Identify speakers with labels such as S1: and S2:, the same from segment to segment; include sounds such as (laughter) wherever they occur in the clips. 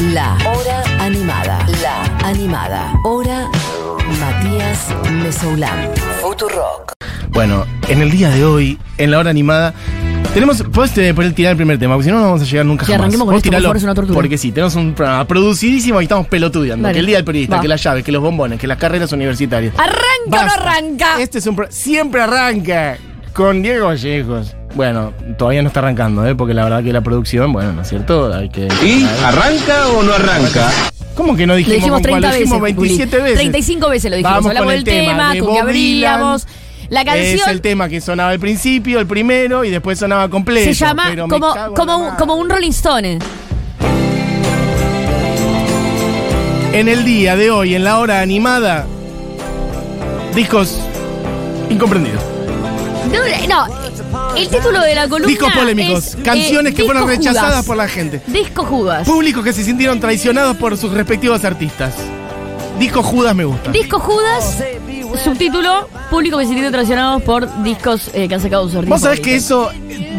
S1: La hora animada. La animada. Hora Matías Mesoulán. Futurock.
S2: Bueno, en el día de hoy, en la hora animada, tenemos. Puedes eh, poner- tirar el primer tema, porque si no, no vamos a llegar nunca
S3: Sí,
S2: jamás.
S3: arranquemos con esto, por favor, es una tortura.
S2: Porque sí, tenemos un programa producidísimo y estamos pelotudeando.
S3: Dale.
S2: Que el día del periodista,
S3: Va.
S2: que las llaves, que los bombones, que las carreras universitarias.
S3: ¿Arranca o no
S2: Basta.
S3: arranca?
S2: Este es un pro- siempre arranca con Diego Vallejos. Bueno, todavía no está arrancando, ¿eh? porque la verdad que la producción, bueno, ¿no es cierto? Hay que.
S4: ¿Y arranca o no arranca?
S2: ¿Cómo que no
S3: Lo
S2: dijimos,
S3: dijimos
S2: con cuál?
S3: 30
S2: Lo
S3: veces.
S2: dijimos 27
S3: Juli.
S2: veces.
S3: 35 veces lo dijimos.
S2: Vamos
S3: Hablamos
S2: con
S3: del
S2: el tema
S3: tema,
S2: de
S3: con que abríamos. La
S2: Es
S3: canción
S2: el tema que sonaba al principio, el primero, y después sonaba completo.
S3: se llama
S2: pero
S3: como, como, un, como un Rolling Stone.
S2: En el día de hoy, en la hora animada, discos incomprendidos.
S3: No, no, el título de la columna.
S2: Discos polémicos,
S3: es,
S2: canciones
S3: eh,
S2: que fueron rechazadas
S3: Judas.
S2: por la gente.
S3: Disco Judas.
S2: Públicos que se sintieron traicionados por sus respectivos artistas. Disco Judas me gusta.
S3: Disco Judas, subtítulo, público que se siente traicionados por discos eh, que han sacado sus artistas.
S2: Vos sabés que eso,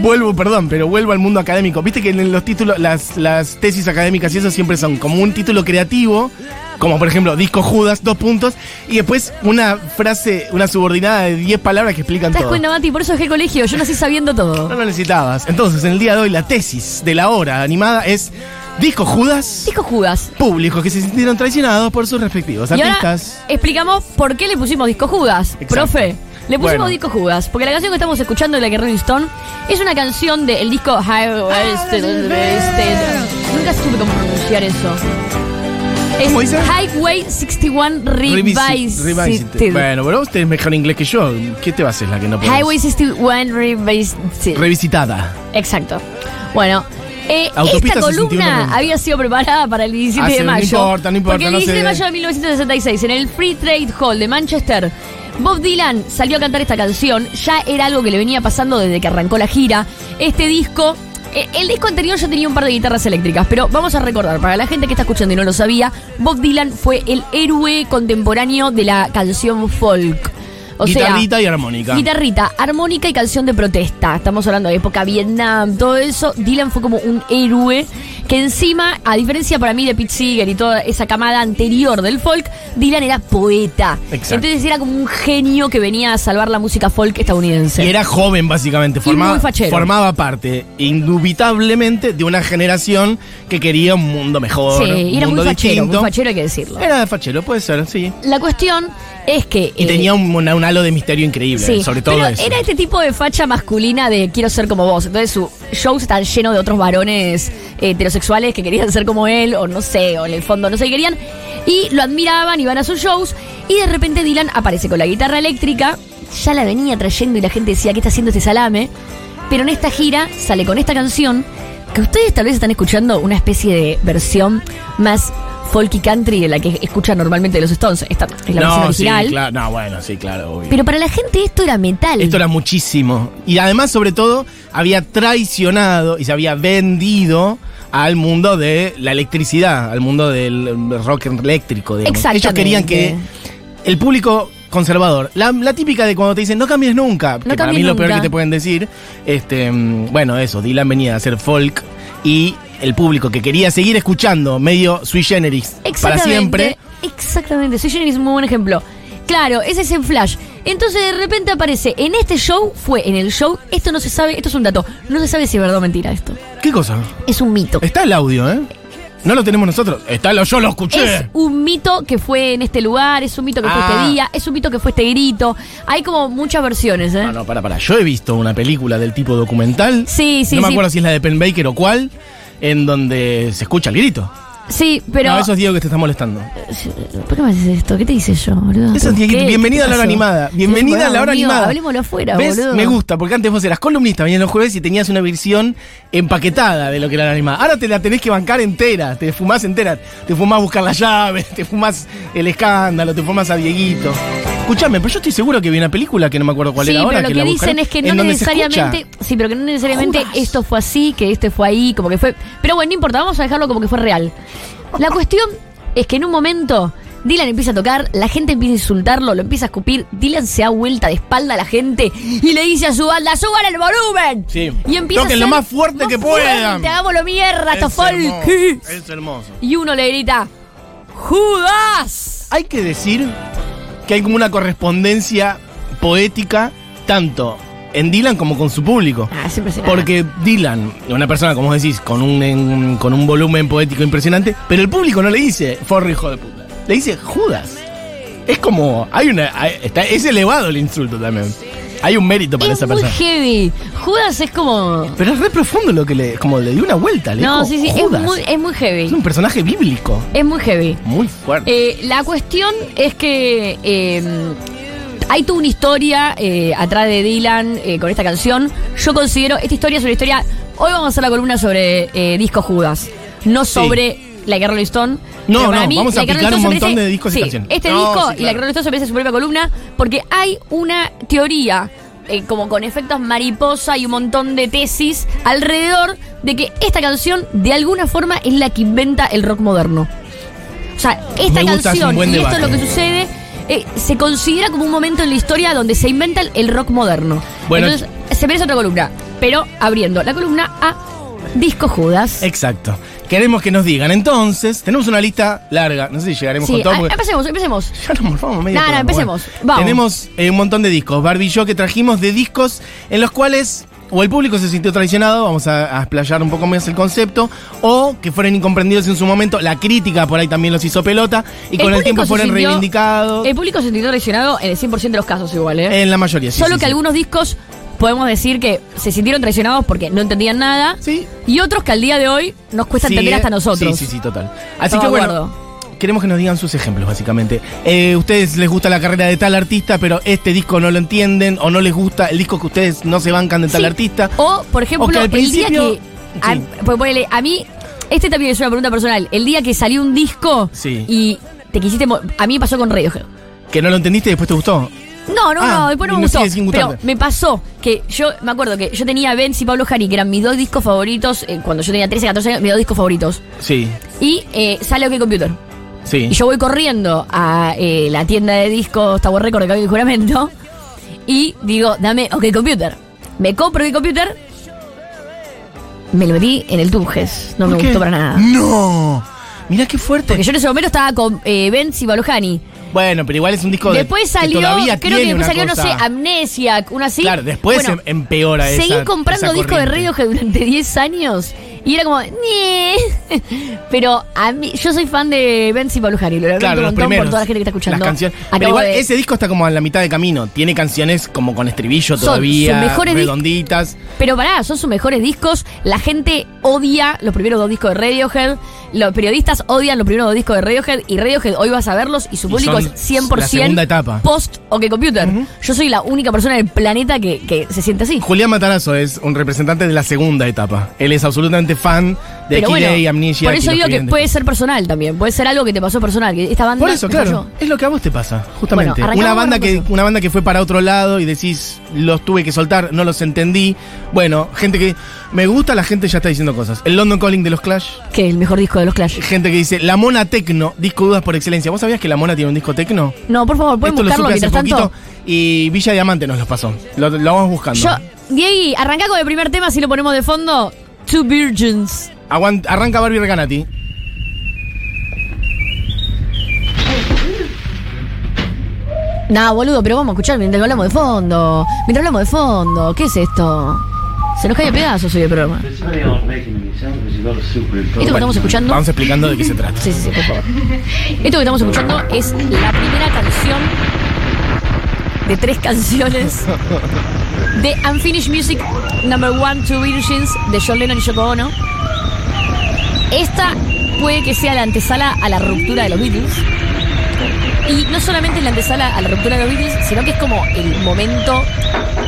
S2: vuelvo, perdón, pero vuelvo al mundo académico. Viste que en los títulos, las, las tesis académicas y eso siempre son como un título creativo, como por ejemplo Disco Judas, dos puntos, y después una frase, una subordinada de 10 palabras que explican
S3: ¿Te das
S2: todo.
S3: cuenta, Mati? Por eso dejé el colegio. Yo nací sabiendo todo.
S2: No lo necesitabas. Entonces, en el día de hoy, la tesis de la hora animada es Disco Judas,
S3: Disco Judas.
S2: públicos que se sintieron traicionados por sus respectivos
S3: Y ahora
S2: artistas.
S3: explicamos por qué le pusimos Disco Judas.
S2: Exacto.
S3: Profe, le pusimos
S2: Bueno.
S3: Disco Judas. Porque la canción que estamos escuchando de la que Rolling Stone es una canción del disco Highway. Nunca supe cómo pronunciar eso. Es
S2: ¿Cómo dice?
S3: Highway 61 Revisited.
S2: Revisited. Bueno, pero vos tenés mejor inglés que yo. ¿Qué te va a hacer la que no podés?
S3: Highway 61 Revisited.
S2: Revisitada.
S3: Exacto. Bueno. eh, esta
S2: 61
S3: columna había sido preparada para el 17
S2: Hace-
S3: de
S2: no
S3: mayo.
S2: importa, no importa,
S3: Porque el
S2: no
S3: 17 de mayo de 1966, en el Free Trade Hall de Manchester, Bob Dylan salió a cantar esta canción. Ya era algo que le venía pasando desde que arrancó la gira. Este disco. Eh, El disco anterior ya tenía un par de guitarras eléctricas, pero vamos a recordar, para la gente que está escuchando y no lo sabía, Bob Dylan fue el héroe contemporáneo de la canción folk. O sea,
S2: Guitarrita y armónica.
S3: Guitarrita, armónica y canción de protesta. Estamos hablando de época Vietnam, todo eso. Dylan fue como un héroe que encima, a diferencia para mí de Pete Seeger y toda esa camada anterior del folk, Dylan era poeta.
S2: Exacto.
S3: Entonces era como un genio que venía a salvar la música folk estadounidense.
S2: Y era joven, básicamente. Formaba,
S3: muy fachero.
S2: formaba parte, indubitablemente, de una generación que quería un mundo mejor.
S3: sí, y era
S2: un
S3: muy
S2: mundo
S3: fachero,
S2: distinto.
S3: muy fachero hay que decirlo.
S2: Era fachero, puede ser, sí.
S3: La cuestión es que...
S2: Y
S3: eh,
S2: tenía un, halo de misterio increíble,
S3: Sí,
S2: sobre todo
S3: pero
S2: eso.
S3: era este tipo de facha masculina de quiero ser como vos. Entonces su shows están lleno de otros varones eh, heterosexuales que querían ser como él, o no sé, o en el fondo no sé qué querían. Y lo admiraban, iban a sus shows, y de repente Dylan aparece con la guitarra eléctrica, ya la venía trayendo y la gente decía, ¿qué está haciendo este salame? Pero en esta gira sale con esta canción, que ustedes tal vez están escuchando una especie de versión más folky country la que escuchan normalmente los Stones. Esta es la versión
S2: no,
S3: original.
S2: sí, claro. No, bueno, sí, claro, obvio.
S3: Pero para la gente esto era metal.
S2: Esto era muchísimo. Y además, sobre todo, había traicionado y se había vendido al mundo de la electricidad, al mundo del rock eléctrico. digamos. Ellos querían que el público conservador, la, la típica de cuando te dicen no cambies nunca, que para mí es lo peor que te pueden decir, este, mm, bueno, eso, Dylan venía a hacer folk y el público que quería seguir escuchando medio sui generis para siempre.
S3: Exactamente. Soy Jenny es un muy buen ejemplo. Claro, ese es en Flash. Entonces de repente aparece en este show, fue en el show, esto no se sabe, esto es un dato, no se sabe si es verdad o mentira esto.
S2: ¿Qué cosa?
S3: Es un mito.
S2: Está el audio, ¿eh? No lo tenemos nosotros. Está lo, yo lo escuché.
S3: Es un mito que fue en este lugar, es un mito que fue
S2: Ah.
S3: este día, es un mito que fue este grito. Hay como muchas versiones, ¿eh?
S2: No, no, para, para. Yo he visto una película del tipo documental.
S3: Sí, sí,
S2: No me acuerdo si es la de Penn Baker o cuál, en donde se escucha el grito.
S3: Sí, pero.
S2: No, eso es Diego que te está molestando.
S3: ¿Por qué me haces esto? ¿Qué te hice yo, boludo?
S2: Eso es. Dieguito.
S3: ¿Qué
S2: Bienvenida a la hora animada. Bienvenida a la hora
S3: Amigo,
S2: animada.
S3: Hablemoslo afuera,
S2: ¿Ves?
S3: boludo.
S2: Me gusta, porque antes vos eras columnista, venías los jueves y tenías una versión empaquetada de lo que era la animada. Ahora te la tenés que bancar entera, te fumás entera. Te fumás buscar la llave, (laughs) te fumás el escándalo, te fumás a Dieguito. Escuchame, pero yo estoy seguro que vi una película que no me acuerdo cuál
S3: sí,
S2: era ahora.
S3: pero lo
S2: que
S3: que,
S2: la
S3: dicen
S2: buscaré,
S3: es que no necesariamente. Sí, pero que no necesariamente esto fue así, que este fue ahí, como que fue. Pero bueno, no importa, vamos a dejarlo como que fue real. La cuestión es que en un momento Dylan empieza a tocar, la gente empieza a insultarlo, lo empieza a escupir. Dylan se da vuelta de espalda a la gente y le dice a su banda: ¡Suban el volumen!
S2: Sí.
S3: Y empieza
S2: Toquen
S3: a
S2: lo más fuerte que puedan.
S3: Hagámoslo mierda, esto
S2: Es
S3: folk.
S2: hermoso, es hermoso.
S3: Y uno le grita: ¡Judas!
S2: Hay que decir que hay como una correspondencia poética tanto en Dylan como con su público.
S3: Ah, es impresionante.
S2: Porque Dylan, una persona, como decís, con un, en- con un volumen poético impresionante, pero el público no le dice forro hijo de puta. Le dice Judas. Es como. Hay una. hay- está, es elevado el insulto también. Hay un mérito para
S3: es
S2: esa
S3: muy
S2: persona.
S3: heavy. Judas es como.
S2: Pero es re profundo lo que le. Como le dio una vuelta. Le
S3: No,
S2: dijo,
S3: sí, sí, es muy, es muy
S2: Es
S3: heavy.
S2: un personaje bíblico.
S3: Es muy heavy.
S2: Muy fuerte.
S3: Eh, la cuestión es que eh, hay toda una historia eh, atrás de Dylan eh, con esta canción. Yo considero, esta historia es una historia. Hoy vamos a hacer la columna sobre eh, Disco Judas, no sobre la guerra Rolling Stone.
S2: No, no,
S3: mí,
S2: vamos a
S3: Like a
S2: picar
S3: Rolling
S2: un montón
S3: merece-
S2: de discos y
S3: sí,
S2: canciones.
S3: Este
S2: No,
S3: disco
S2: sí,
S3: y la
S2: claro.
S3: Rolling Stone se merece su propia columna porque hay una teoría. como con efectos mariposa y un montón de tesis alrededor de que esta canción de alguna forma es la que inventa el rock moderno. O sea, esta canción y esto es lo que sucede eh, se considera como un momento en la historia donde se inventa el, rock moderno.
S2: Bueno.
S3: Entonces, se merece otra columna, pero abriendo la columna a Disco Judas.
S2: Exacto. Queremos que nos digan. Entonces, tenemos una lista larga. No sé si llegaremos
S3: Sí,
S2: con todo. porque-
S3: empecemos, empecemos. (laughs)
S2: Ya nos morfamos medio programa.
S3: empecemos. Vamos.
S2: Tenemos eh, un montón de discos. Barbie y yo que trajimos de discos en los cuales o el público se sintió traicionado, vamos a, a explayar un poco más el concepto, o que fueron incomprendidos en su momento, la crítica por ahí también los hizo pelota, y con el tiempo fueron
S3: sintió-
S2: reivindicados.
S3: El público se sintió traicionado en el 100% de los casos igual, ¿eh?
S2: en la mayoría, sí.
S3: Solo
S2: sí,
S3: que
S2: sí.
S3: algunos discos podemos decir que se sintieron traicionados porque no entendían nada.
S2: Sí.
S3: Y otros que al día de hoy nos cuesta
S2: Sí,
S3: entender
S2: eh,
S3: hasta nosotros.
S2: Sí, sí, sí, total. Así que bueno,
S3: acuerdo.
S2: Queremos que nos digan sus ejemplos, básicamente. Eh, ustedes les gusta la carrera de tal artista, pero este disco no lo entienden, o no les gusta el disco que ustedes no se bancan de tal
S3: Sí.
S2: artista.
S3: O, por ejemplo,
S2: O que al
S3: el día que. A,
S2: Sí.
S3: pues ponele, a mí, este también es una pregunta personal. El día que salió un disco
S2: Sí.
S3: y te quisiste. A mí me pasó con Radiohead.
S2: Que no lo entendiste y después te gustó.
S3: No, no,
S2: Ah,
S3: no, después no me gustó. Pero me pasó que yo me acuerdo que yo tenía Benz y Pablo Jani, que eran mis dos discos favoritos eh, cuando yo tenía 13, 14 años, mis dos discos favoritos.
S2: Sí,
S3: Y eh, sale OK Computer.
S2: Sí.
S3: Y yo voy corriendo a eh, la tienda de discos Tower Record de Cambio Juramento y digo, dame OK Computer. Me compro OK Computer, me lo metí en el Tunges. No me
S2: ¿Por qué?
S3: gustó para nada.
S2: No. Mirá qué fuerte.
S3: Porque yo en ese momento estaba con eh, Benz y Pablo Jani.
S2: Bueno, pero igual es un disco de-
S3: Después
S2: que
S3: salió,
S2: todavía
S3: creo que después salió, no sé, Amnesia, una así.
S2: Claro, después
S3: Bueno,
S2: em- empeora esa
S3: Seguí comprando discos de. Radiohead durante (laughs) 10 años y era como. (laughs) Pero a mí, yo soy fan de Benz y Pablo Jani, lo lamento
S2: Claro,
S3: un montón
S2: primeros.
S3: por toda la gente que está escuchando.
S2: Las. Pero igual
S3: de-
S2: ese disco está como a la mitad de camino. Tiene canciones como con estribillo
S3: Son
S2: todavía,
S3: mejores
S2: redonditas.
S3: Pero pará, son sus mejores discos. La gente odia los primeros dos discos de Radiohead. Los periodistas odian los primeros dos discos de Radiohead. Y Radiohead hoy vas a verlos y su público es 100%
S2: la segunda etapa.
S3: post o que computer. Yo soy la única persona en el planeta que, que se siente así.
S2: Julián Matarazo es un representante de la segunda etapa. Él es absolutamente fan de
S3: Pero bueno,
S2: A, Amnesia.
S3: por eso
S2: y
S3: digo que puede ser personal también. Puede ser algo que te pasó personal. Que esta banda
S2: Por eso, claro.
S3: falló.
S2: Es lo que a vos te pasa, justamente.
S3: Bueno,
S2: una banda que una banda que fue para otro lado y decís, los tuve que soltar, no los entendí. Bueno, gente que me gusta, la gente ya está diciendo cosas. El London Calling de los Clash,
S3: Que el mejor disco de los Clash.
S2: gente que dice, La Mona Tecno, disco dudas por excelencia. ¿Vos sabías que La Mona tiene un disco tecno?
S3: No, por favor, pueden
S2: Esto lo
S3: buscarlo
S2: supe hace
S3: tanto.
S2: poquito y Villa Diamante nos los pasó. Lo, lo vamos buscando.
S3: Yo, Diego, arranca con el primer tema si lo ponemos de fondo. Two Virgins.
S2: Aguant- arranca Barbie Recanati.
S3: Nah, boludo, pero vamos a escuchar mientras hablamos de fondo. Mientras hablamos de fondo. ¿Qué es esto? Se nos cae de pedazos hoy el programa. Esto que estamos escuchando.
S2: Vamos explicando de qué se trata.
S3: Sí, sí, sí, por favor. Esto que estamos escuchando es la primera canción de tres (laughs) canciones de Unfinished Music Number One, Two Virgins de John Lennon y Yoko Ono. Esta puede que sea la antesala a la ruptura de los Beatles. Y no solamente la antesala a la ruptura de los Beatles, sino que es como el momento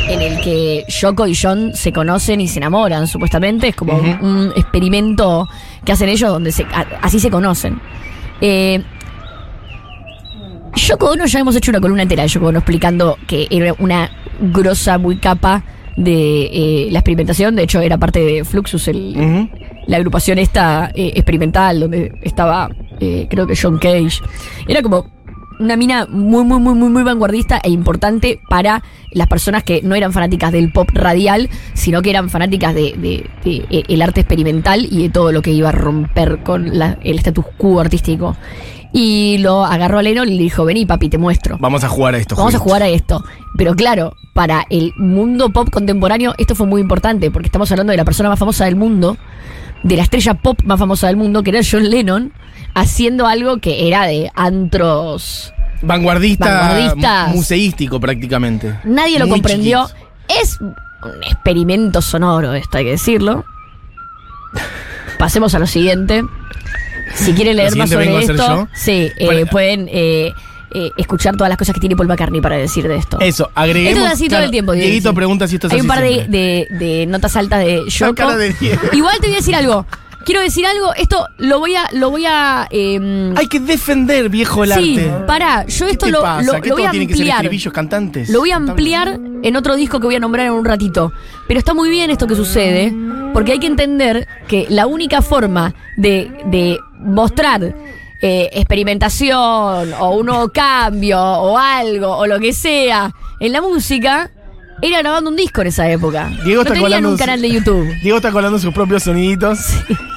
S3: en el que Yoko y John se conocen y se enamoran, supuestamente. Es como un, un experimento que hacen ellos donde se, a- así se conocen. Eh, Yoko Ono ya hemos hecho una columna entera de Yoko Ono explicando que era una grosa muy capa de eh, la experimentación. De hecho, era parte de Fluxus, el,
S2: Ujú.
S3: la agrupación esta eh, experimental donde estaba eh, creo que John Cage. Era como una mina muy, muy, muy, muy, muy vanguardista e importante para las personas que no eran fanáticas del pop radial, sino que eran fanáticas de, de- de, eh, el arte experimental y de todo lo que iba a romper con la- el status quo artístico. Y lo agarró a Lennon y le dijo, vení papi, te muestro.
S2: Vamos a jugar a esto.
S3: Vamos a jugar a esto. Pero claro, para el mundo pop contemporáneo esto fue muy importante, porque estamos hablando de la persona más famosa del mundo, de la estrella pop más famosa del mundo, que era John Lennon, haciendo algo que era de antros.
S2: Vanguardista,
S3: Vanguardistas.
S2: museístico prácticamente.
S3: Nadie lo
S2: Muy
S3: comprendió. Es un experimento sonoro, esto hay que decirlo. Pasemos a lo siguiente. Si quieren leer más sobre esto, sí, eh,
S2: Bueno.
S3: pueden eh, eh, escuchar todas las cosas que tiene Paul McCartney para decir de esto.
S2: Eso, agreguemos.
S3: Esto es así todo el tiempo. Diego.
S2: Dieguito pregunta si esto es
S3: Hay
S2: así
S3: un par de,
S2: siempre.
S3: de- de notas altas de Yoko.
S2: de. (laughs)
S3: Igual te voy a decir algo. Quiero decir algo. Esto lo voy a. Lo voy a em,
S2: Hay que defender, viejo, el
S3: sí,
S2: arte.
S3: pará. Yo
S2: ¿Qué
S3: esto lo,
S2: pasa?
S3: lo-
S2: ¿Que
S3: voy a
S2: que ser
S3: ampliar.
S2: estribillos cantantes?
S3: Lo voy a ampliar en otro disco que voy a nombrar en un ratito. Pero está muy bien esto que sucede, porque hay que entender que la única forma de, de mostrar eh, experimentación o un nuevo cambio o algo o lo que sea en la música era grabando un disco en esa época.
S2: Diego
S3: no
S2: está
S3: tenían un canal de YouTube. (laughs)
S2: Diego está colando sus propios soniditos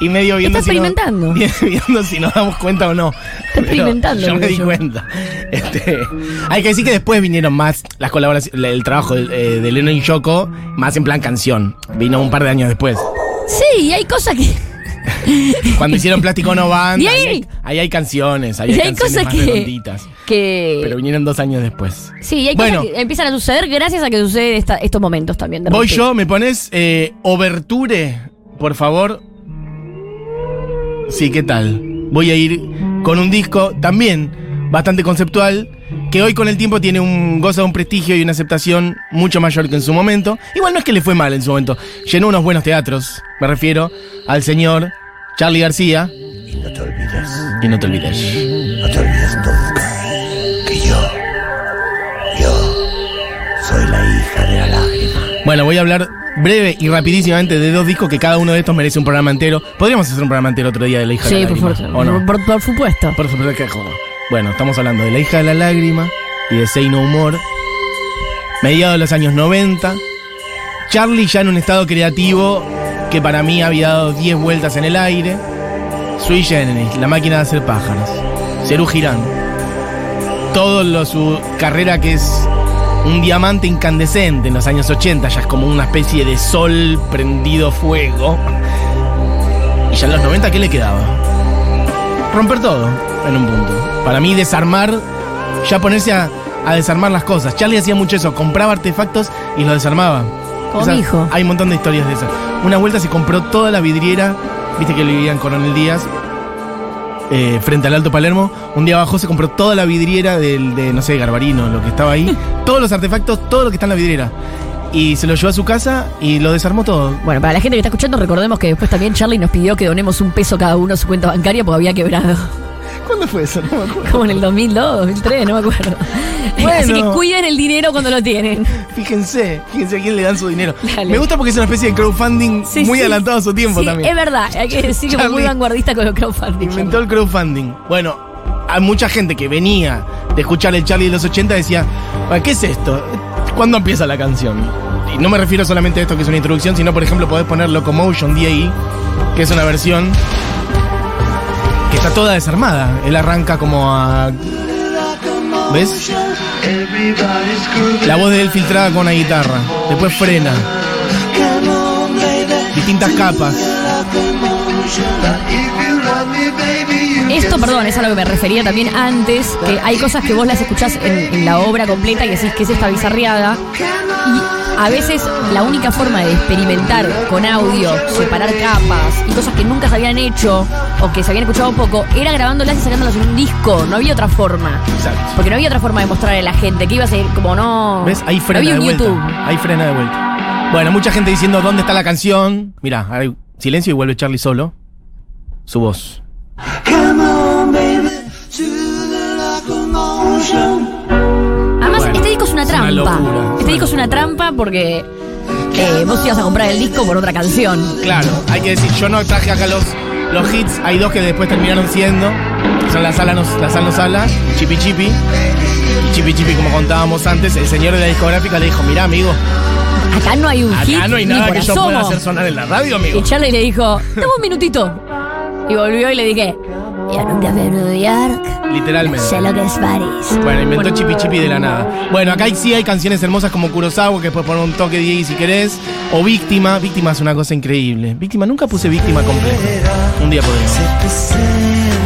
S2: y medio viendo
S3: Está
S2: si no-
S3: experimentando. (laughs)
S2: viendo si nos damos cuenta o no. Está
S3: experimentando,
S2: Yo me di
S3: yo.
S2: cuenta. (laughs) Este, hay que decir que después vinieron más las colaboraciones, el trabajo de, eh, de Lennon y Yoko, más en plan canción. Vino un par de años después.
S3: Sí, y hay cosas que. (laughs)
S2: Cuando hicieron Plástico No Band, ahí hay, ahí hay canciones, ahí hay,
S3: hay
S2: canciones
S3: cosas
S2: más
S3: que-
S2: redonditas.
S3: que
S2: Pero vinieron dos años después.
S3: sí, y hay
S2: Bueno.
S3: cosas que empiezan a suceder gracias a que suceden esta- estos momentos también. de
S2: Voy yo, me pones eh, Oberture, por favor. Sí, ¿qué tal? Voy a ir con un disco también bastante conceptual, que hoy con el tiempo tiene un goza de un prestigio y una aceptación mucho mayor que en su momento. Igual no es que le fue mal en su momento, llenó unos buenos teatros, me refiero al señor Charlie García.
S5: Y no te olvides,
S2: Y no te olvides.
S5: no te olvides nunca que yo, yo soy la hija de la lágrima.
S2: Bueno, voy a hablar breve y rapidísimamente de dos discos que cada uno de estos merece un programa entero. Podríamos hacer un programa entero otro día de la hija de
S3: Sí,
S2: la
S3: por,
S2: lágrima,
S3: favor,
S2: ¿o no?
S3: por, por supuesto.
S2: Por supuesto que joda. Bueno, estamos hablando de La hija de la lágrima y de Say No More. Mediados de los años 90. Charlie ya en un estado creativo que para mí había dado 10 vueltas en el aire. Sui Generis, La máquina de hacer pájaros. Cerú Girán. Todo su carrera que es un diamante incandescente en los años 80, ya es como una especie de sol prendido fuego. Y ya en los 90, ¿qué le quedaba? romper todo en un punto. Para mí desarmar, ya ponerse a, a desarmar las cosas. Charlie hacía mucho eso, compraba artefactos y los desarmaba.
S3: Como mi hijo.
S2: Hay un montón de historias de esas. Una vuelta se compró toda la vidriera, viste que él vivía en Coronel Díaz, eh, frente al Alto Palermo. Un día bajó, se compró toda la vidriera del, de, no sé, Garbarino, lo que estaba ahí. (laughs) todos los artefactos, todo lo que está en la vidriera. Y se lo llevó a su casa y lo desarmó todo.
S3: Bueno, para la gente que está escuchando, recordemos que después también Charlie nos pidió que donemos un peso cada uno a su cuenta bancaria porque había quebrado.
S2: ¿Cuándo fue eso? No me acuerdo.
S3: Como en el 2002, 2003, no me acuerdo.
S2: Bueno.
S3: Así que cuiden el dinero cuando lo tienen.
S2: Fíjense, fíjense a quién le dan su dinero.
S3: Dale.
S2: Me gusta porque es una especie de crowdfunding
S3: Sí,
S2: muy
S3: sí.
S2: adelantado a su tiempo
S3: Sí,
S2: también.
S3: Es verdad, hay que decir que fue muy vanguardista con el crowdfunding.
S2: Inventó el crowdfunding. Bueno, hay mucha gente que venía de escuchar el Charlie de los 80 decía, "Ah, ¿qué es esto? ¿Cuándo empieza la canción? Y no me refiero solamente a esto que es una introducción, sino por ejemplo podés poner Locomotion DAE, que es una versión está toda desarmada. Él arranca como a... ¿Ves? La voz de él filtrada con una guitarra. Después frena. Distintas capas.
S3: Esto, perdón, es a lo que me refería también antes, que hay cosas que vos las escuchás en, en la obra completa y decís que es esta bizarriada. Y a veces la única forma de experimentar con audio, separar capas y cosas que nunca se habían hecho o que se habían escuchado poco, era grabándolas y sacándolas en un disco. No había otra forma.
S2: Exacto.
S3: Porque no había otra forma de mostrarle a la gente que iba a ser como no.
S2: ¿Ves? Ahí
S3: no
S2: frena
S3: había
S2: de
S3: un
S2: vuelta.
S3: YouTube.
S2: Ahí frena de vuelta. Bueno, mucha gente diciendo dónde está la canción. Mirá, hay silencio y vuelve Charlie solo. Su voz.
S3: Además, Es una trampa.
S2: locura.
S3: este disco es una trampa porque eh, vos ibas a comprar el disco por otra canción.
S2: Claro, hay que decir, yo no traje acá los, los hits. Hay dos que después terminaron siendo. Puso en la sala, nos, la sala nos habla, Chipi Chipi. Y Chipi Chipi, como contábamos antes, el señor de la discográfica le dijo, mira amigo,
S3: Acá no hay un hit.
S2: acá no hay nada que yo pueda hacer sonar en la radio, amigo.
S3: Y Charlie le dijo, dame un minutito. Y volvió y le dije, yo nunca fui a New York.
S2: Literalmente.
S3: Sé lo que es París.
S2: Bueno, inventó. Chipi Chipi de la nada. Bueno, acá sí hay canciones hermosas como Kurosawa, que puedes poner un toque de si querés. O Víctima. Víctima es una cosa increíble. Víctima, nunca puse Víctima completa. Un día podríamos.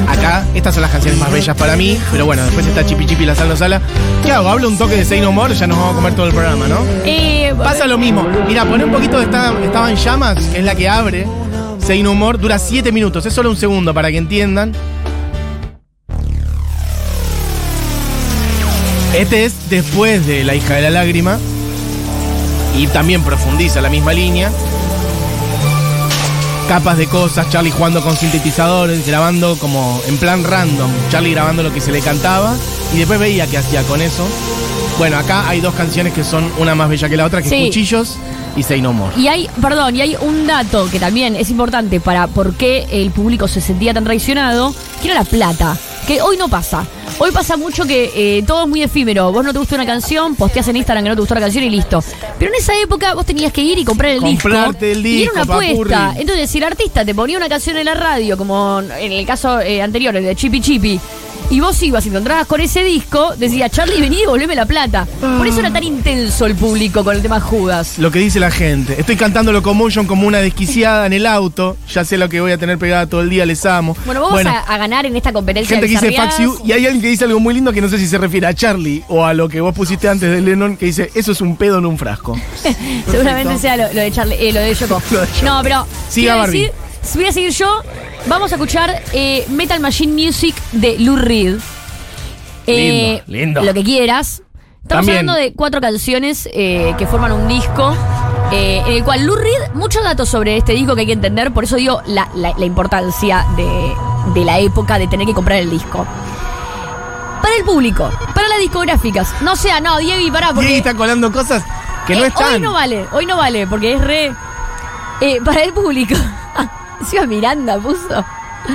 S2: Acá, estas son las canciones más bellas para mí. Pero bueno, después está Chipi Chipi la sala sala. ¿Qué hago? ¿Hablo un toque de Say No More? Ya nos vamos a comer todo el programa, ¿no?
S3: Eh,
S2: Pasa lo mismo. Mira, poné un poquito de esta, Estaba en Llamas, que es la que abre. Say No More. Dura 7 minutos. Es solo un segundo para que entiendan. Este es después de La hija de la lágrima. Y también profundiza la misma línea. Capas de cosas, Charlie jugando con sintetizadores, grabando como en plan random. Charlie grabando lo que se le cantaba. Y después veía qué hacía con eso. Bueno, acá hay dos canciones que son una más bella que la otra, que
S3: Sí.
S2: es Cuchillos y Say No More.
S3: Y hay, perdón, y hay un dato que también es importante para por qué el público se sentía tan traicionado, que era la plata. Que hoy no pasa. Hoy pasa mucho que eh, todo es muy efímero. Vos no te gusta una canción, posteás en Instagram que no te gustó la canción y listo. Pero en esa época vos tenías que ir y comprar el disco.
S2: Comprarte el
S3: Y era una
S2: disco,
S3: apuesta.
S2: papurri.
S3: Entonces, si el artista te ponía una canción en la radio, como en el caso eh, anterior, el de Chipi Chipi, y vos ibas y te encontrabas con ese disco, decía, Charlie, vení y volveme la plata. Por eso era tan intenso el público con el tema Judas.
S2: Lo que dice la gente. Estoy cantando Locomotion como una desquiciada en el auto. Ya sé lo que voy a tener pegada todo el día, les amo.
S3: Bueno, vos vas a, a ganar en esta competencia
S2: Gente que dice. Fax You, y hay alguien que dice algo muy lindo que no sé si se refiere a Charlie o a lo que vos pusiste antes de Lennon, que dice, eso es un pedo en un frasco. (laughs)
S3: Seguramente sea lo, lo de Charlie, eh, lo de Yoko. (laughs)
S2: Lo de Yoko.
S3: No, pero.
S2: Siga, Barbie.
S3: decir, voy a seguir yo. Vamos a escuchar eh, Metal Machine Music de Lou Reed.
S2: Lindo, lindo.
S3: Lo que quieras. Estamos
S2: También.
S3: hablando de cuatro canciones eh, que forman un disco. eh, en el cual Lou Reed, muchos datos sobre este disco que hay que entender, por eso digo la, la- la importancia de, de la época de tener que comprar el disco. Para el público, para las discográficas. No sea, no, Diego, pará, porque.
S2: Y está colando cosas que no
S3: Eh,
S2: están.
S3: Hoy no vale, hoy no vale, porque es re. eh, para el público. Encima Miranda puso.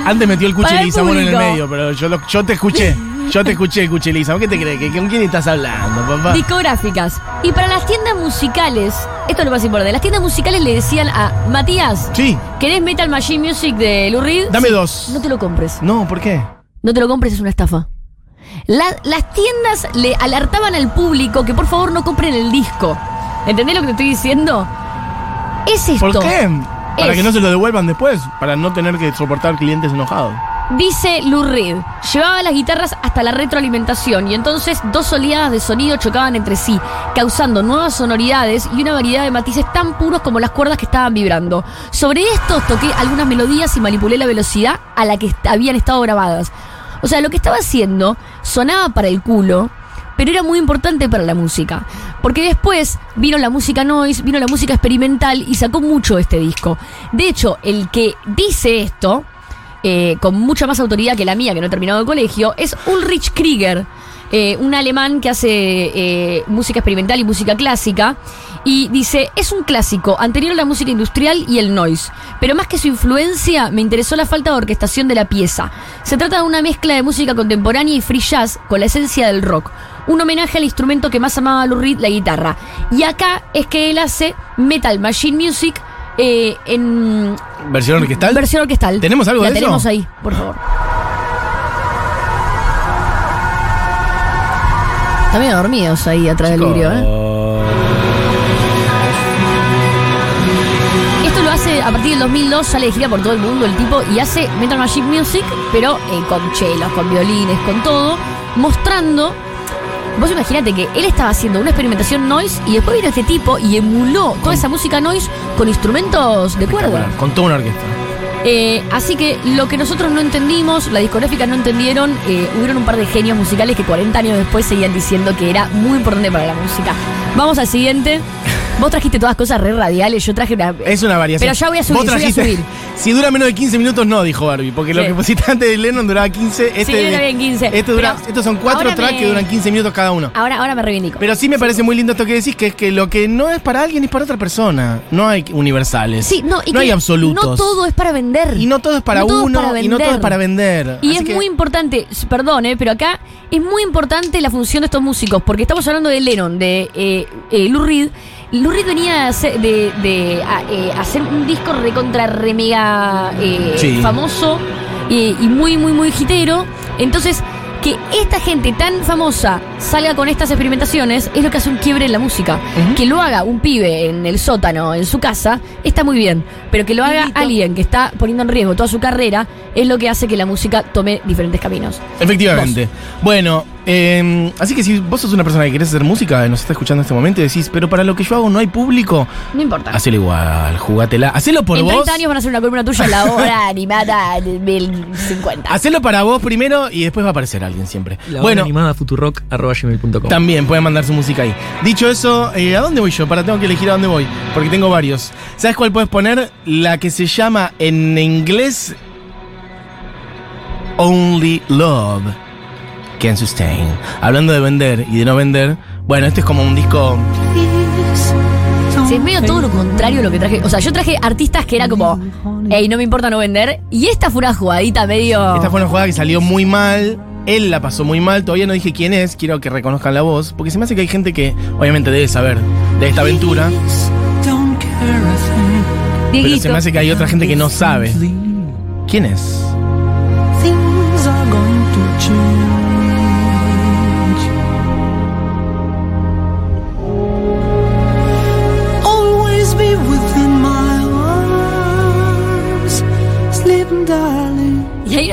S2: Antes metió el Cuchi en el medio, pero yo, lo- yo te escuché. Yo te escuché, Cuchi ¿Qué te crees? ¿Que- ¿Con quién estás hablando, papá?
S3: Discográficas. Y para las tiendas musicales, esto es lo más importante. Las tiendas musicales le decían a Matías,
S2: Sí,
S3: ¿querés Metal Machine Music de Lou Reed?
S2: dame
S3: Sí.
S2: dos.
S3: No te lo compres.
S2: No, ¿por qué?
S3: No te lo compres, es una estafa. La- las tiendas le alertaban al público que por favor no compren el disco. ¿Entendés lo que te estoy diciendo? Es esto.
S2: ¿Por qué? Para
S3: Es-
S2: que no se lo devuelvan después, para no tener que soportar clientes enojados.
S3: Dice Lou Reed, llevaba las guitarras hasta la retroalimentación y entonces dos oleadas de sonido chocaban entre sí, causando nuevas sonoridades y una variedad de matices tan puros como las cuerdas que estaban vibrando. Sobre estos toqué algunas melodías y manipulé la velocidad a la que habían estado grabadas. O sea, lo que estaba haciendo sonaba para el culo, pero era muy importante para la música. Porque después vino la música noise, vino la música experimental y sacó mucho este disco. De hecho, el que dice esto, eh, con mucha más autoridad que la mía, que no he terminado el colegio, es Ulrich Krieger, eh, un alemán que hace eh, música experimental y música clásica. Y dice, es un clásico, anterior a la música industrial y el noise. Pero más que su influencia, me interesó la falta de orquestación de la pieza. Se trata de una mezcla de música contemporánea y free jazz con la esencia del rock. Un homenaje al instrumento que más amaba Lou Reed, la guitarra. Y acá es que él hace Metal Machine Music eh, en
S2: ¿Versión orquestal?
S3: Versión orquestal.
S2: ¿Tenemos algo
S3: La
S2: de eso?
S3: tenemos ahí, por favor. Están medio dormidos ahí atrás del vidrio, ¿eh? Esto lo hace a partir del 2002, sale de gira por todo el mundo el tipo y hace Metal Machine Music, pero eh, con chelos, con violines, con todo, mostrando. Vos imaginate que él estaba haciendo una experimentación noise y después vino este tipo y emuló toda esa música noise con instrumentos de cuerda.
S2: Con toda una orquesta.
S3: Eh, así que lo que nosotros no entendimos, la discográfica no entendieron, eh, hubieron un par de genios musicales que 40 años después seguían diciendo que era muy importante para la música. Vamos al siguiente. Vos trajiste todas cosas re radiales, yo traje una.
S2: Es una variación.
S3: Pero ya voy a subir,
S2: Vos
S3: yo voy a subir. (laughs)
S2: Si dura menos de 15 minutos, no, dijo Barbie. Porque lo que pusiste antes de Lennon duraba 15. Este,
S3: Sí, bien 15.
S2: este dura- estos son cuatro tracks
S3: me-
S2: que duran 15 minutos cada uno.
S3: Ahora, ahora me reivindico.
S2: Pero sí me parece muy lindo esto que decís, que es que lo que no es para alguien es para otra persona. No hay universales.
S3: sí, no, y
S2: no
S3: que
S2: hay absolutos.
S3: No todo es para vender.
S2: Y no todo es para
S3: No
S2: uno,
S3: para
S2: y no todo es para vender.
S3: Y
S2: Así
S3: es
S2: que-
S3: muy importante, perdón, eh, pero acá es muy importante la función de estos músicos, porque estamos hablando de Lennon, de eh, eh, Lou Reed. Lou Reed venía a hacer, de, de, a, eh, hacer un disco recontra remega eh,
S2: Sí.
S3: famoso y, muy, muy, muy hitero. Entonces, que esta gente tan famosa salga con estas experimentaciones es lo que hace un quiebre en la música. Que lo haga un pibe en el sótano, en su casa, está muy bien. Pero que lo haga alguien que está poniendo en riesgo toda su carrera es lo que hace que la música tome diferentes caminos.
S2: Efectivamente. Bueno, eh, así que si vos sos una persona que querés hacer música y nos está escuchando en este momento y decís, pero para lo que yo hago no hay público,
S3: No importa.
S2: hacelo igual, jugátela. Hacelo por
S3: en
S2: vos.
S3: 30 años van a hacer una columna tuya en la hora (laughs) animada del 1050.
S2: Hacelo para vos primero y después va a aparecer alguien siempre.
S6: La
S2: bueno,
S6: animada futurock.gmail.com.
S2: también pueden mandar su música ahí. Dicho eso, eh, ¿a dónde voy yo? Para tengo que elegir a dónde voy, porque tengo varios. ¿Sabes cuál puedes poner? La que se llama en inglés Only Love Can Sustain. Hablando de vender y de no vender, bueno, este es como un disco
S3: es medio todo lo contrario a lo que traje. O sea, yo traje artistas que era como, hey, no me importa no vender. Y esta fue una jugadita medio.
S2: Esta fue una jugada que salió muy mal. Él la pasó muy mal. Todavía no dije quién es. Quiero que reconozcan la voz. Porque se me hace que hay gente que obviamente debe saber de esta aventura. Pero se me hace que hay otra gente que no sabe. ¿Quién es?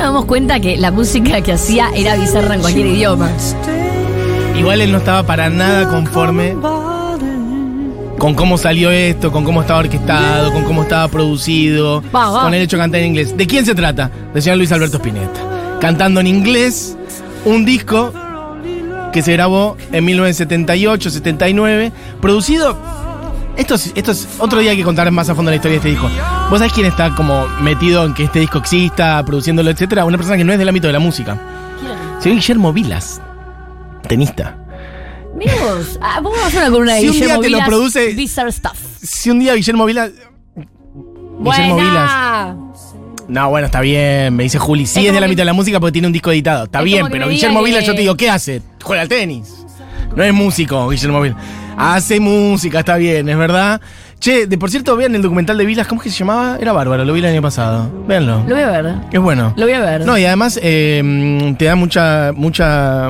S3: Nos damos cuenta que la música que hacía era bizarra en cualquier idioma.
S2: Igual él no estaba para nada conforme con cómo salió esto, con cómo estaba orquestado, con cómo estaba producido,
S3: Va, va.
S2: con el hecho de cantar en inglés. ¿De quién se trata? Del señor Luis Alberto Spinetta. Cantando en inglés un disco que se grabó en 1978, 79, producido... Esto es, esto es otro día hay que contar más a fondo la historia de este disco. ¿Vos sabés quién está como metido en que este disco exista, produciéndolo, etcétera? Una persona que no es del ámbito de la música. Señor Guillermo Vilas, tenista.
S3: Mirá vos, ah, vamos a hacer una columna de
S2: Si un día te lo
S3: Vilas,
S2: produce-
S3: Bizarre Stuff.
S2: Si un día Guillermo Vilas. Guillermo Vilas.
S3: Buena.
S2: No, bueno, está bien, me dice Juli. Sí
S3: Es
S2: del
S3: que-
S2: ámbito de la música porque tiene un disco editado. Está
S3: Es
S2: bien, pero Guillermo
S3: que-
S2: Vilas, yo te digo, ¿qué hace? Juega al tenis. No es músico, Guillermo Vilas. Hace música, está bien, es verdad. Che, de por cierto, vean el documental de Vilas, ¿cómo es que se llamaba? Era bárbaro, lo vi el año pasado. Véanlo.
S3: Lo voy a ver.
S2: Es bueno.
S3: Lo voy a ver.
S2: No, y además eh, te da mucha, mucha.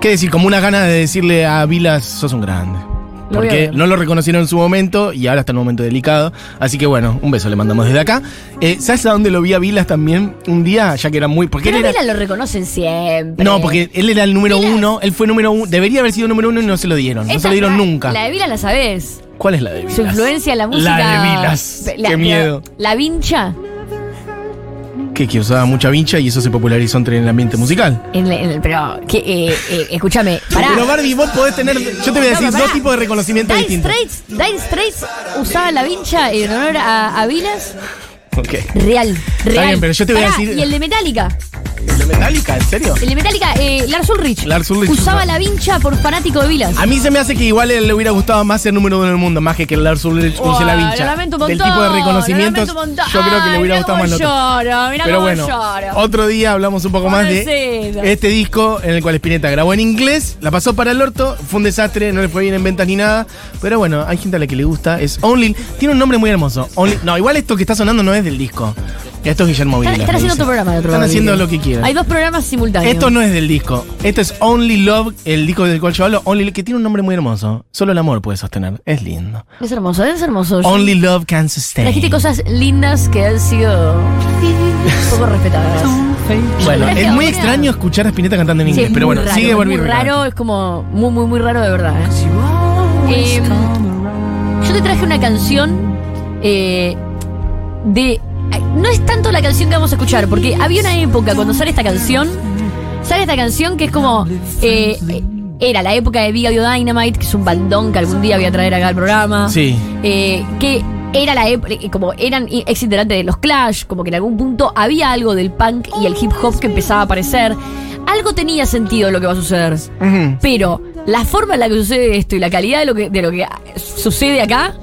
S2: ¿Qué decir? Como una gana de decirle a Vilas, sos un grande.
S3: Lo
S2: Porque no lo reconocieron en su momento y ahora está en un momento delicado. Así que bueno, un beso le mandamos desde acá. Eh, ¿Sabes a dónde lo vi a Vilas también? Un día, ya que era muy. Porque
S3: Pero
S2: él era.
S3: Vila lo reconocen siempre.
S2: No, porque él era el número
S3: Vilas-
S2: uno, él fue número uno, debería haber sido número uno y no se lo dieron. No se lo dieron
S3: la-
S2: nunca.
S3: La de Vila la sabés.
S2: ¿Cuál es la de Vilas?
S3: Su influencia en la música.
S2: La de Vilas.
S3: La-
S2: Qué miedo.
S3: La vincha.
S2: Que, que usaba mucha vincha y eso se popularizó entre el ambiente musical.
S3: En en el- pero, que, eh, eh, escúchame, (laughs) pará.
S2: Pero Barbie, vos podés tener. Yo te voy a decir dos tipos de reconocimiento
S3: Dire
S2: distintos.
S3: Straits, Dire Straits usaba la vincha en honor a, a Vilas.
S2: Ok.
S3: Real, real.
S2: bien, pero yo te voy a
S3: Pará,
S2: decir-
S3: Y el de Metallica.
S2: ¿El de Metallica? ¿En serio?
S3: El de Metallica, eh, Lars Ulrich.
S2: Lars Ulrich
S3: Usaba
S2: usaba-
S3: la vincha por fanático de Vilas.
S2: A mí se me hace que igual le hubiera gustado más ser número uno en el mundo, más que que Lars Ulrich use la
S3: Uah,
S2: vincha.
S3: lo lamento un
S2: Del
S3: montón,
S2: tipo de
S3: lo
S2: reconocimientos,
S3: lamento un montón.
S2: yo creo que le hubiera gustado más
S3: lloro, mirá
S2: Pero bueno,
S3: lloro.
S2: otro día hablamos un poco más de este disco en el cual Spinetta grabó en inglés, la pasó para el orto, fue un desastre, no le fue bien en ventas ni nada, pero bueno, hay gente a la que le gusta, es Only, tiene un nombre muy hermoso, Only, no, igual esto que está sonando no es del disco, esto es Guillermo
S3: Están,
S2: Vilas.
S3: están haciendo otro programa de otro
S2: Están haciendo lo que quieran.
S3: Dos programas simultáneos.
S2: Esto no es del disco. Esto es Only Love, el disco del cual yo hablo. Only Love, que tiene un nombre muy hermoso. Solo el amor puede sostener. Es lindo.
S3: Es hermoso, es hermoso.
S2: Only Love can sustain.
S3: Trajiste cosas lindas que han sido poco respetadas. (laughs)
S2: Bueno, es muy extraño escuchar a Spinetta cantando en inglés,
S3: es
S2: pero bueno,
S3: raro,
S2: sigue
S3: es
S2: volviendo.
S3: muy raro, es como muy, muy, muy raro de verdad. ¿eh? Em, yo te traje una canción eh, de. No es tanto la canción que vamos a escuchar, porque había una época cuando sale esta canción. Sale esta canción que es como. eh, eh, era la época de Big Audio Dynamite, que es un bandón que algún día voy a traer acá al programa.
S2: Sí.
S3: Eh, que era la época, como eran ex integrantes de los Clash, como que en algún punto había algo del punk y el hip hop que empezaba a aparecer. Algo tenía sentido lo que va a suceder. Pero la forma en la que sucede esto y la calidad de lo que, de lo que sucede acá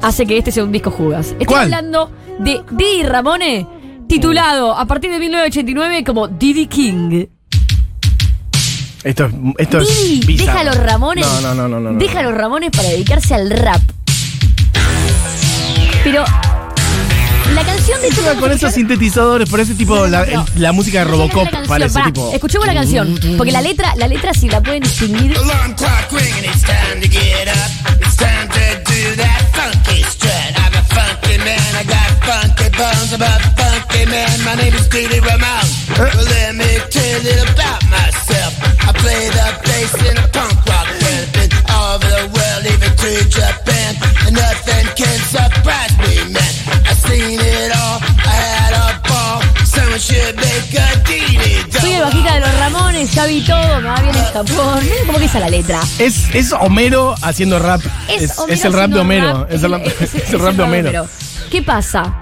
S3: hace que este sea un disco jugas. Estoy
S2: ¿Cuál?
S3: hablando de Didi Ramone, titulado a partir de 1989 como Didi King.
S2: Esto es. Esto
S3: Didi,
S2: es bizarro.
S3: deja a los Ramones.
S2: No, no, no, no. no, no.
S3: Deja a los Ramones para dedicarse al rap. Pero la canción de
S2: con esos sintetizadores, por ese tipo, la, el- la música de Robocop
S3: canción,
S2: parece
S3: pará,
S2: tipo.
S3: Escuchemos la canción, porque la letra, la letra si la pueden distinguir.
S7: Funky bones. I'm a funky man, my name is. Well, let me tell you about myself. I play the bass in a punk rock band. Been all over the world, even to Japan. And nothing can surprise me, man. I've seen it all, I had a ball. Someone should make a
S3: Soy el bajista de los Ramones, ya vi todo, me va bien en Japón. Miren cómo que es la letra.
S2: Es, es Homero haciendo rap. Es,
S3: Homero
S2: es el rap de Homero.
S3: rap,
S2: Es el rap,
S3: es-
S2: es el rap de Homero.
S3: ¿Qué pasa?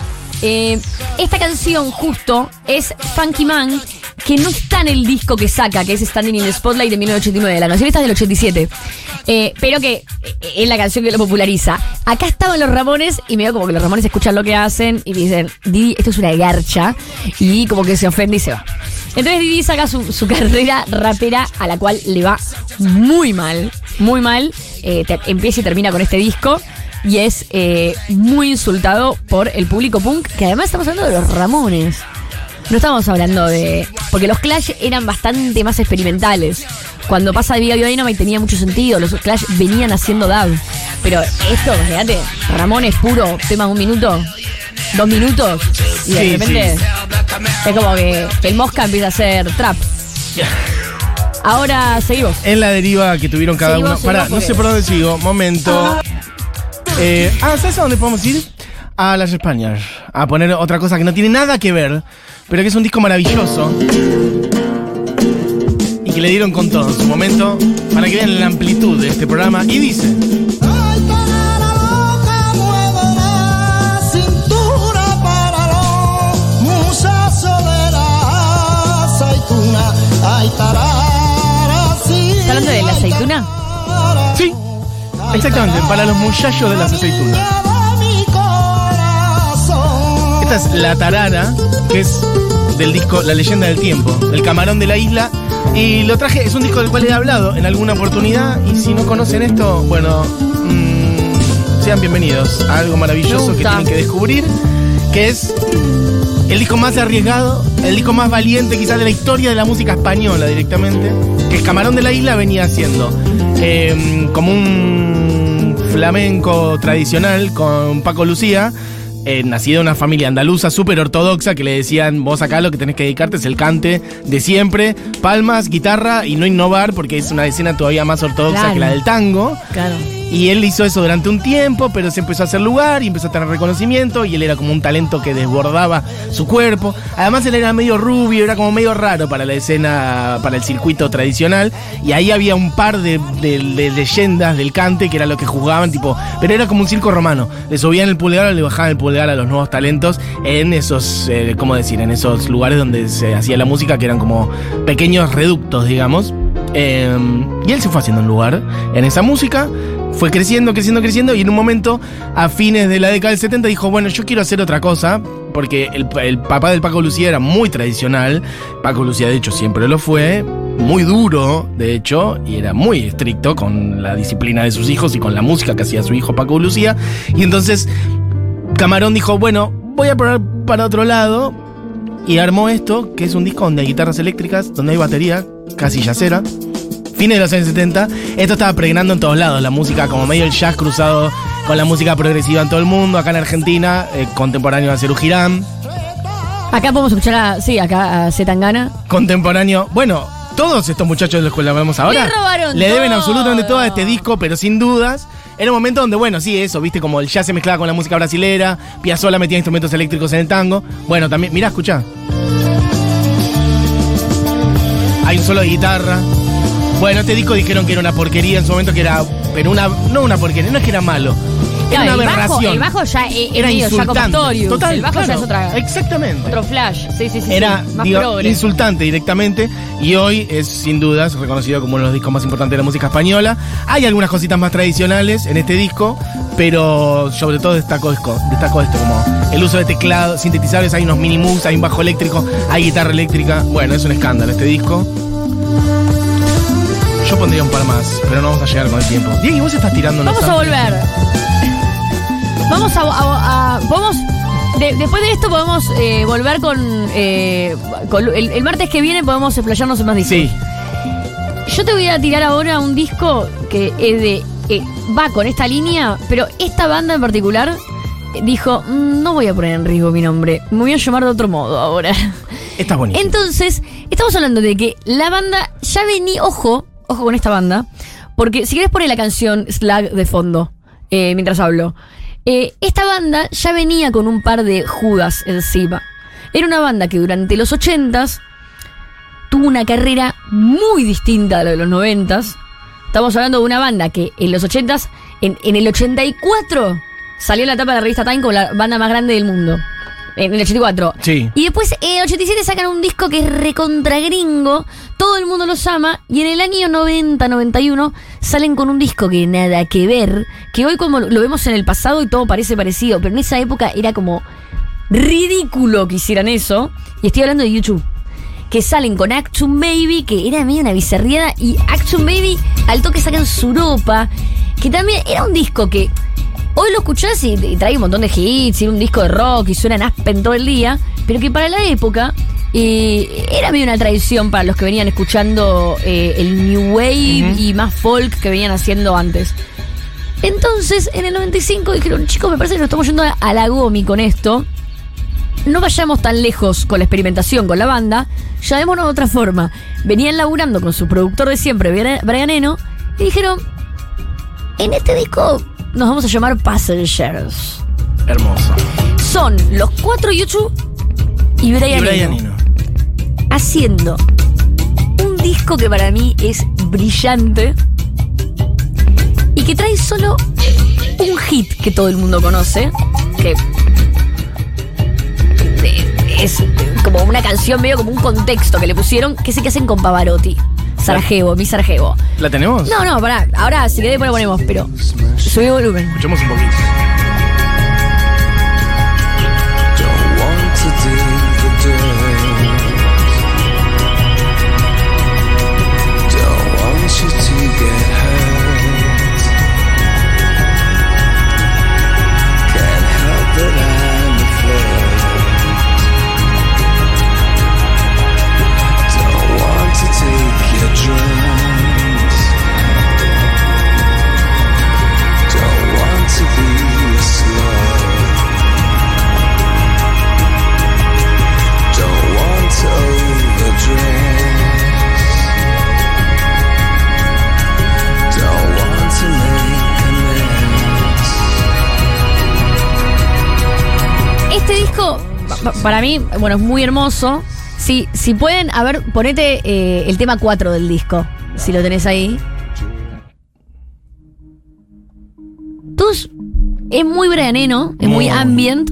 S3: Eh, esta canción justo es Funky Man, que no está en el disco que saca, que es Standing in the Spotlight de 1989. La canción está es del 87. Eh, pero que eh, es la canción que lo populariza. Acá estaban los Ramones y me veo como que los Ramones escuchan lo que hacen y dicen, Didi, esto es una garcha. Y como que se ofende y se va. Entonces Didi saca su, (laughs) carrera rapera a la cual le va muy mal, muy mal. Empieza y termina con este disco y es eh, muy insultado por el público punk, que además estamos hablando de los Ramones. No estamos hablando de... Porque los Clash eran bastante más experimentales. Cuando pasa de Audio Dynamite tenía mucho sentido. Los Clash venían haciendo dub. Pero esto, fíjate, Ramones puro, tema de un minuto, dos minutos. Y de
S2: Sí,
S3: repente
S2: sí.
S3: es como que el Mosca empieza a hacer trap. Ahora seguimos.
S2: En la deriva que tuvieron cada
S3: Seguimos,
S2: uno. Pará, no sé por dónde sigo. Momento. Eh, ah, ¿sabes a dónde podemos ir? A las Españas. A poner otra cosa que no tiene nada que ver, pero que es un disco maravilloso. Y que le dieron con todo en su momento. Para que vean la amplitud de este programa. Y dice.
S3: ¿Está hablando de la aceituna?
S2: Exactamente, para los muchachos de las aceitunas. Esta es La Tarara, que es del disco La Leyenda del Tiempo, El Camarón de la Isla. Y lo traje, es un disco del cual he hablado en alguna oportunidad. Y si no conocen esto, bueno, mm, sean bienvenidos a algo maravilloso que tienen que descubrir, que es el disco más arriesgado, el disco más valiente quizás de la historia de la música española directamente, que el Camarón de la Isla venía haciendo eh, como un flamenco tradicional con Paco Lucía. eh, nacido en una familia andaluza súper ortodoxa que le decían, vos acá lo que tenés que dedicarte es el cante de siempre, palmas, guitarra y no innovar porque es una escena todavía más ortodoxa
S3: Claro.
S2: que la del tango.
S3: Claro.
S2: Y él hizo eso durante un tiempo, pero se empezó a hacer lugar y empezó a tener reconocimiento y él era como un talento que desbordaba su cuerpo. Además él era medio rubio, era como medio raro para la escena, para el circuito tradicional. Y ahí había un par de, leyendas del cante que era lo que juzgaban, tipo, pero era como un circo romano. Le subían el pulgar o le bajaban el pulgar a los nuevos talentos en esos, eh, ¿cómo decir? En esos lugares donde se hacía la música que eran como pequeños reductos, digamos. Eh, y él se fue haciendo un lugar en esa música, fue creciendo, creciendo, creciendo, y en un momento, a fines de la década del 70, dijo, bueno, yo quiero hacer otra cosa, porque el, papá del Paco Lucía era muy tradicional, Paco Lucía de hecho siempre lo fue, muy duro, de hecho, y era muy estricto con la disciplina de sus hijos y con la música que hacía su hijo Paco Lucía, y entonces Camarón dijo, bueno, voy a probar para otro lado, y armó esto, que es un disco donde hay guitarras eléctricas, donde hay batería, casi yacera. Fines de los años 70, esto estaba pregnando en todos lados, la música como medio el jazz cruzado con la música progresiva en todo el mundo, acá en Argentina, eh, contemporáneo a Cerú Girán,
S3: Acá podemos escuchar a, sí, acá a Zetangana.
S2: contemporáneo, bueno, todos estos muchachos de los que hablamos ahora
S3: Le robaron
S2: le deben
S3: todo.
S2: absolutamente todo a este disco, pero sin dudas. Era un momento donde, bueno, sí, eso, viste, como el jazz se mezclaba con la música brasilera, Piazzolla metía instrumentos eléctricos en el tango. Bueno, también, mirá, escuchá. Hay un solo de guitarra. Bueno, este disco dijeron que era una porquería en su momento, que era. Pero una. No una porquería, no es que era malo. Era
S3: Claro,
S2: una
S3: el, bajo,
S2: aberración.
S3: el bajo ya es, es
S2: era
S3: medio
S2: insultante.
S3: Pastorius.
S2: Total,
S3: el bajo ya es otra,
S2: Exactamente.
S3: otro flash. Sí, sí, sí. sí.
S2: Era
S3: Más
S2: digo, insultante directamente y hoy es sin dudas reconocido como uno de los discos más importantes de la música española. Hay algunas cositas más tradicionales en este disco, pero sobre todo destacó, esto- destacó esto como el uso de teclado, sintetizadores, hay unos mini moves, hay un bajo eléctrico, hay guitarra eléctrica. Bueno, es un escándalo este disco. Yo pondría un par más, pero no vamos a llegar con el tiempo. Diego, ¿y vos estás tirando
S3: Vamos a volver. (laughs) Vamos a. a- a- podemos- de- después de esto podemos eh, volver con. eh, con- el, el martes que viene podemos explayarnos en más discos.
S2: Sí,
S3: Yo te voy a tirar ahora un disco que es de. eh, va con esta línea, pero esta banda en particular dijo: "Mm, No voy a poner en riesgo mi nombre, me voy a llamar de otro modo ahora.
S2: está bonito.
S3: Entonces, estamos hablando de que la banda ya venía, ojo, ojo con esta banda, porque si querés poner la canción Slag de fondo, eh, mientras hablo, eh, esta banda ya venía con un par de Judas encima. Era una banda que durante los 80s tuvo una carrera muy distinta a la de los 90s. Estamos hablando de una banda que en los 80s, en, en el 84, salió la tapa de la revista Time como la banda más grande del mundo. En el 84.
S2: Sí.
S3: Y después en el 87 sacan un disco que es recontra gringo, todo el mundo los ama, y en el año 90, 91 salen con un disco que nada que ver, que hoy como lo vemos en el pasado y todo parece parecido, pero en esa época era como ridículo que hicieran eso, y estoy hablando de YouTube. Que salen con Action Baby, que era medio una bizarriada, y Action Baby al toque sacan Suropa, que también era un disco que Hoy lo escuchás y, y trae un montón de hits, y un disco de rock y suena en Aspen todo el día, pero que para la época eh, era medio una tradición para los que venían escuchando eh, el New Wave y más folk que venían haciendo antes. Entonces, en el 95 dijeron, chicos, me parece que nos estamos yendo a, la gomi con esto. No vayamos tan lejos con la experimentación con la banda, llamémonos de otra forma. Venían laburando con su productor de siempre, Brian Eno, y dijeron, en este disco nos vamos a llamar Passengers.
S2: Hermoso.
S3: Son los cuatro YouTube y Brian,
S2: Y Brian
S3: Eno,
S2: Eno.
S3: haciendo un disco que para mí es brillante y que trae solo un hit que todo el mundo conoce, que es como una canción medio como un contexto que le pusieron, que el que hacen con Pavarotti. Sarajevo, mi Sarajevo.
S2: ¿La tenemos?
S3: No, no, pará. Ahora, si querés, después lo ponemos, pero subí volumen.
S2: Escuchemos un poquito.
S3: Para mí, bueno, es muy hermoso. Si, si pueden, a ver, ponete eh, el tema 4 del disco, si lo tenés ahí. Tus es muy brianeno, es muy
S2: Muy.
S3: ambient,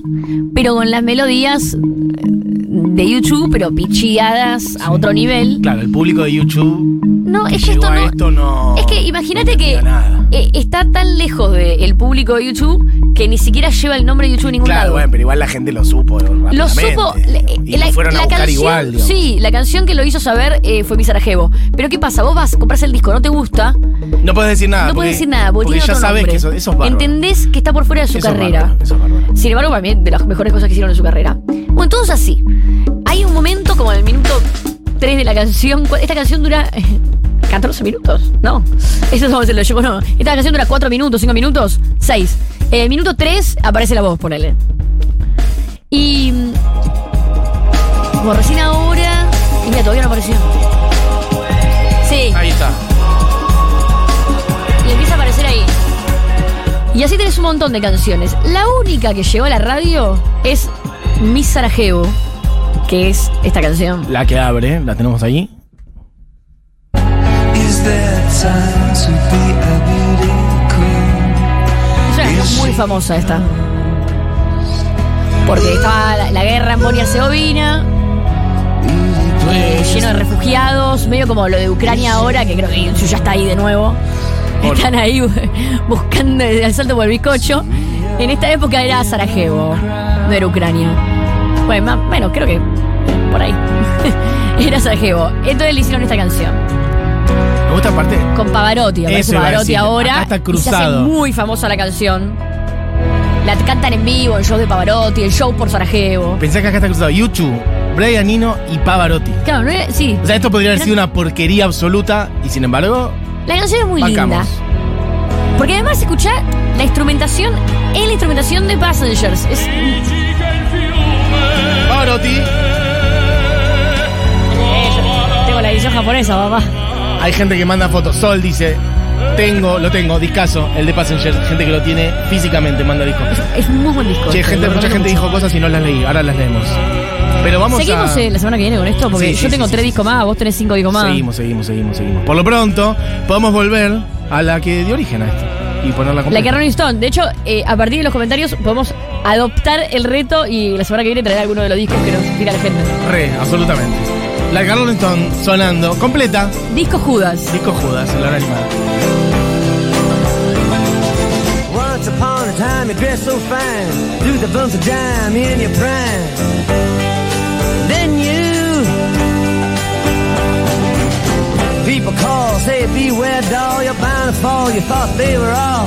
S3: pero con las melodías eh, de YouTube, pero pichiadas a otro nivel.
S2: Claro, el público de YouTube
S3: No, es que esto
S2: a
S3: no.
S2: esto no.
S3: Es que imagínate
S2: no
S3: que eh, está tan lejos del público de YouTube que ni siquiera lleva el nombre de YouTube a ningún
S2: Claro,
S3: lado.
S2: bueno, pero igual la gente lo supo.
S3: Lo supo. la-
S2: Y
S3: la,
S2: lo fueron a
S3: la
S2: buscar
S3: canción,
S2: igual, digamos.
S3: Sí, la canción que lo hizo saber eh, fue mi Sarajevo. Pero ¿qué pasa? Vos vas, compras el disco, no te gusta,
S2: No puedes decir nada.
S3: no puedes decir nada, porque,
S2: ya
S3: otro
S2: sabes
S3: nombre.
S2: que eso, eso es bárbaro.
S3: Entendés que está por fuera de su
S2: Eso es
S3: carrera.
S2: bárbaro, eso es.
S3: Sin embargo, para mí, de las mejores cosas que hicieron en su carrera. Bueno, entonces así. Hay un momento como en el minuto 3 de la canción. Esta canción dura. (laughs) eh, 14 minutos, no. Eso es como se lo llevo, no. Esta canción dura 4 minutos, 5 minutos, 6. Eh, minuto 3 aparece la voz, ponele. Y. mm, Como recién ahora. Y mira, todavía no apareció. Sí.
S2: Ahí está.
S3: Y empieza a aparecer ahí. Y así tenés un montón de canciones. La única que llegó a la radio es Mi Sarajevo, que es esta canción.
S2: La que abre, la tenemos ahí.
S3: Es muy famosa esta. Porque estaba la, la guerra en Bosnia-Herzegovina, eh, lleno de refugiados, medio como lo de Ucrania ahora, que creo que Yuyu ya está ahí de nuevo. Están ahí bu- (laughs) buscando el asalto por el bizcocho. En esta época era Sarajevo, no era Ucrania. Bueno, más- bueno, creo que por ahí. (laughs) era Sarajevo. Entonces le hicieron esta canción.
S2: Me gusta aparte.
S3: Con Pavarotti, aparece
S2: Eso iba a
S3: Pavarotti
S2: decir,
S3: ahora.
S2: acá está
S3: y se
S2: cruzado.
S3: hace muy famosa la canción. La cantan en vivo, el show de Pavarotti, el show por Sarajevo.
S2: Pensé que acá está cruzado YouTube, Brian Eno y Pavarotti.
S3: Claro, ¿no era? Sí.
S2: O sea, esto podría haber sido una porquería absoluta y sin embargo,
S3: La canción es muy
S2: bancamos.
S3: linda. Porque además escuchá la instrumentación, es la instrumentación de Passengers. Es,
S2: Pavarotti.
S3: tengo la edición japonesa, papá.
S2: Hay gente que manda fotos. Sol dice, tengo, lo tengo, discaso, el de Passengers. Gente que lo tiene físicamente, manda disco.
S3: Es muy buen disco.
S2: Che,
S3: este,
S2: gente, mucha gente
S3: mucho.
S2: dijo cosas y no las leí, ahora las leemos. Pero vamos
S3: Seguimos
S2: a...
S3: eh, la semana que viene con esto, porque
S2: Sí,
S3: yo
S2: sí,
S3: tengo
S2: sí,
S3: tres discos más, vos tenés cinco discos más.
S2: Seguimos, seguimos, seguimos, seguimos. Por lo pronto, podemos volver a la que dio origen a esto y ponerla
S3: La
S2: completa.
S3: que Rolling Stone. De hecho, eh, a partir de los comentarios podemos adoptar el reto y la semana que viene traer alguno de los discos que nos tira la gente.
S2: Re, absolutamente. La Rolling Stone sonando, completa,
S3: Disco Judas.
S2: disco Judas, en la hora animada.
S8: Once upon a time, you dressed so fine, threw the bumps of dime in your prime. Then you, people call, say beware, doll, you're bound to fall. You thought they were all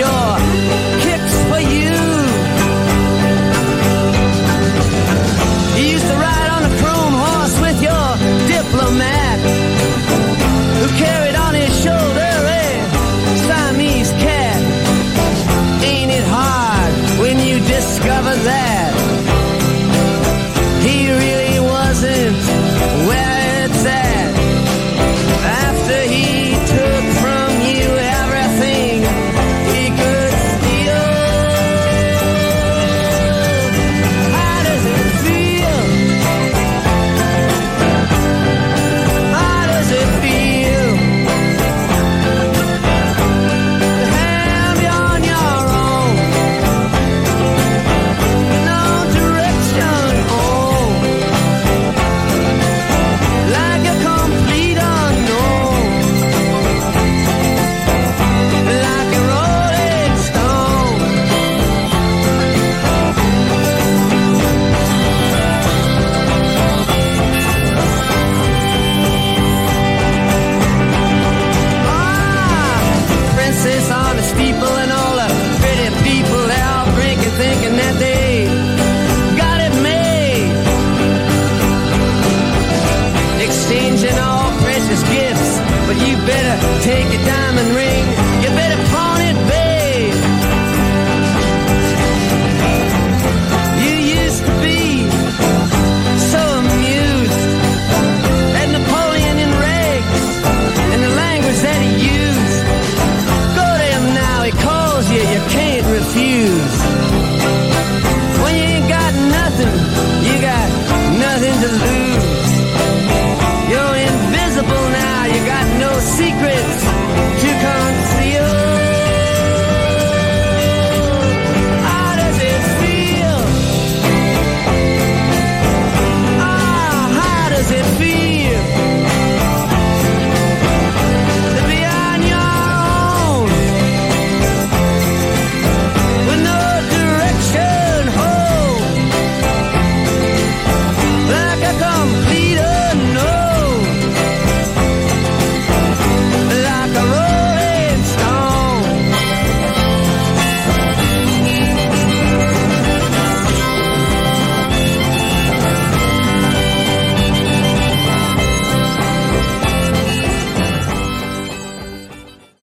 S8: you're better take your diamond ring.